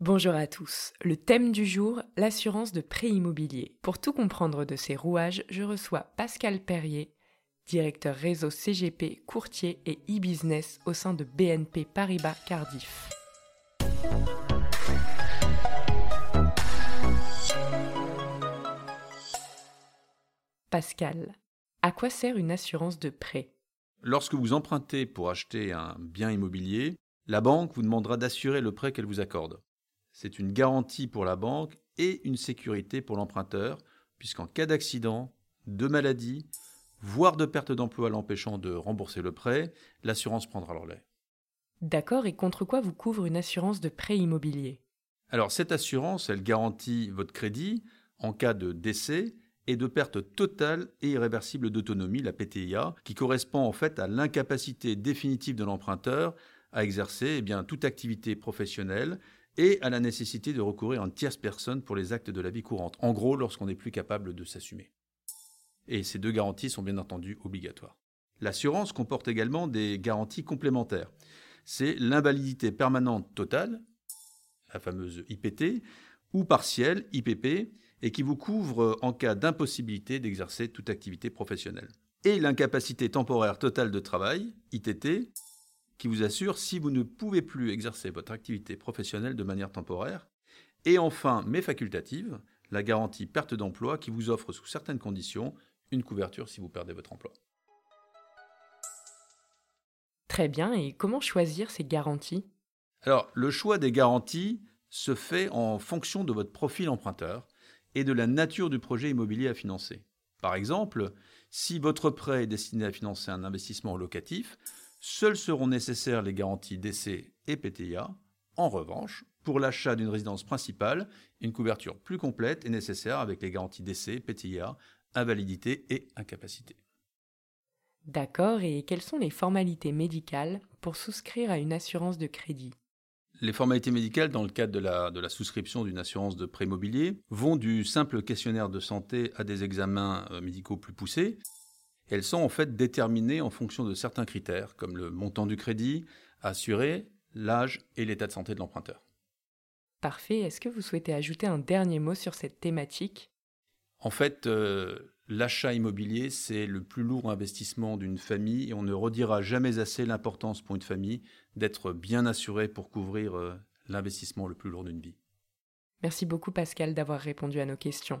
Bonjour à tous. Le thème du jour, l'assurance de prêt immobilier. Pour tout comprendre de ces rouages, je reçois Pascal Perrier, directeur réseau CGP, courtier et e-business au sein de BNP Paribas Cardiff. Pascal, à quoi sert une assurance de prêt? Lorsque vous empruntez pour acheter un bien immobilier, la banque vous demandera d'assurer le prêt qu'elle vous accorde. C'est une garantie pour la banque et une sécurité pour l'emprunteur, puisqu'en cas d'accident, de maladie, voire de perte d'emploi l'empêchant de rembourser le prêt, l'assurance prendra le relais. D'accord, et contre quoi vous couvre une assurance de prêt immobilier? Alors cette assurance, elle garantit votre crédit en cas de décès et de perte totale et irréversible d'autonomie, la PTIA, qui correspond en fait à l'incapacité définitive de l'emprunteur à exercer eh bien, toute activité professionnelle et à la nécessité de recourir à une tierce personne pour les actes de la vie courante, en gros lorsqu'on n'est plus capable de s'assumer. Et ces deux garanties sont bien entendu obligatoires. L'assurance comporte également des garanties complémentaires. C'est l'invalidité permanente totale, la fameuse IPT, ou partielle, IPP, et qui vous couvre en cas d'impossibilité d'exercer toute activité professionnelle. Et l'incapacité temporaire totale de travail, ITT, qui vous assure si vous ne pouvez plus exercer votre activité professionnelle de manière temporaire. Et enfin, mais facultative, la garantie perte d'emploi qui vous offre sous certaines conditions une couverture si vous perdez votre emploi. Très bien, et comment choisir ces garanties? Alors, le choix des garanties se fait en fonction de votre profil emprunteur et de la nature du projet immobilier à financer. Par exemple, si votre prêt est destiné à financer un investissement locatif, seules seront nécessaires les garanties d'essai et PTIA. En revanche, pour l'achat d'une résidence principale, une couverture plus complète est nécessaire avec les garanties d'essai, PTIA, invalidité et incapacité. D'accord, et quelles sont les formalités médicales pour souscrire à une assurance de crédit? Les formalités médicales dans le cadre de la, de la souscription d'une assurance de prêt immobilier vont du simple questionnaire de santé à des examens euh, médicaux plus poussés. Elles sont en fait déterminées en fonction de certains critères, comme le montant du crédit, assuré, l'âge et l'état de santé de l'emprunteur. Parfait. Est-ce que vous souhaitez ajouter un dernier mot sur cette thématique? En fait, euh, l'achat immobilier, c'est le plus lourd investissement d'une famille et on ne redira jamais assez l'importance pour une famille d'être bien assuré pour couvrir euh, l'investissement le plus lourd d'une vie. Merci beaucoup Pascal d'avoir répondu à nos questions.